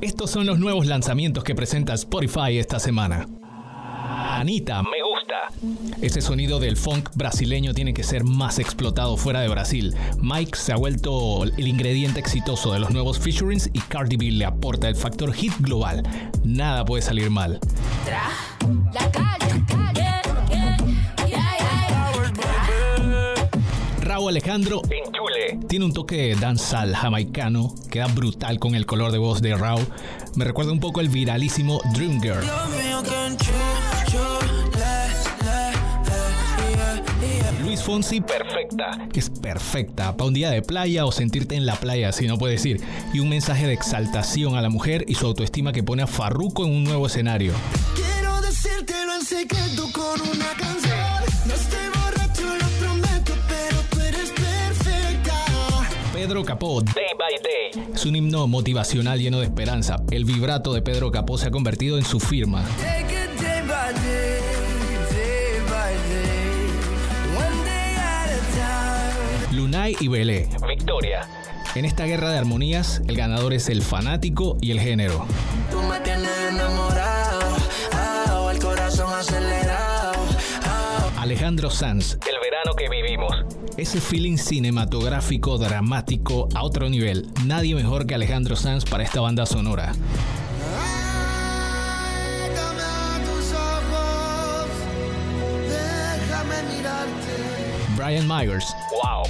Estos son los nuevos lanzamientos que presenta Spotify esta semana. Anita, me gusta. Ese sonido del funk brasileño tiene que ser más explotado fuera de Brasil. Mike se ha vuelto el ingrediente exitoso de los nuevos featurings y Cardi B le aporta el factor hit global. Nada puede salir mal. Raúl Alejandro en Chule. Tiene un toque de danzal jamaicano, queda brutal con el color de voz de Raúl. Me recuerda un poco el viralísimo Dream Girl. Luis Fonsi, perfecta. Es perfecta para un día de playa o sentirte en la playa, si no puedes ir. Y un mensaje de exaltación a la mujer y su autoestima que pone a Farruko en un nuevo escenario. Quiero decírtelo en secreto con una canción. No Pedro Capó, Day by Day. Es un himno motivacional lleno de esperanza. El vibrato de Pedro Capó se ha convertido en su firma. Take it day by day, day by day, one day at a time. Lunay y Belé. Victoria. En esta guerra de armonías, el ganador es el fanático y el género. Tú me tienes enamorado, ah, el corazón acelerado. ah. Alejandro Sanz, El verano que vivimos. Ese feeling cinematográfico, dramático, a otro nivel. Nadie mejor que Alejandro Sanz para esta banda sonora. Ay, dame a tus ojos, déjame mirarte. Brian Myers. ¡Wow!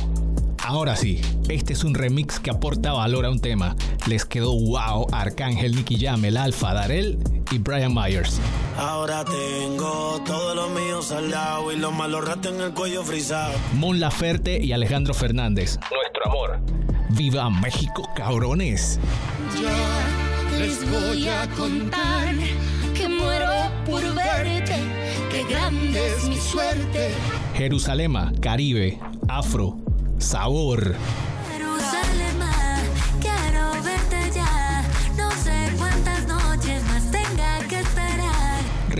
Ahora sí, este es un remix que aporta valor a un tema. Les quedó wow Arcángel, Nicky Jam, El Alfa, Darel y Brian Myers. Ahora tengo todo lo mío saldado y los malos ratos en el cuello frisado. Mon Laferte y Alejandro Fernández. Nuestro amor. ¡Viva México, cabrones! Yo les voy a contar que muero por verte, que grande es mi suerte. Jerusalema, Caribe, Afro, Sabor.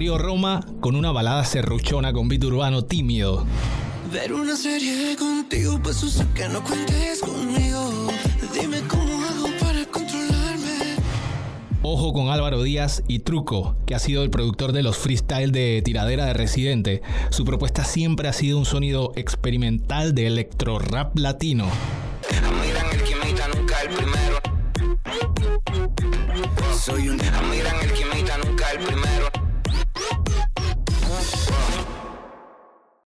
Río Roma con una balada serruchona con beat urbano tímido. Ver una serie contigo, pues usa que no cuentes conmigo. Dime cómo hago para controlarme. Ojo con Álvaro Díaz y Truco, que ha sido el productor de los freestyle de tiradera de Residente. Su propuesta siempre ha sido un sonido experimental de electro rap latino. Miran el que imita nunca el primero. Soy un. Miran el que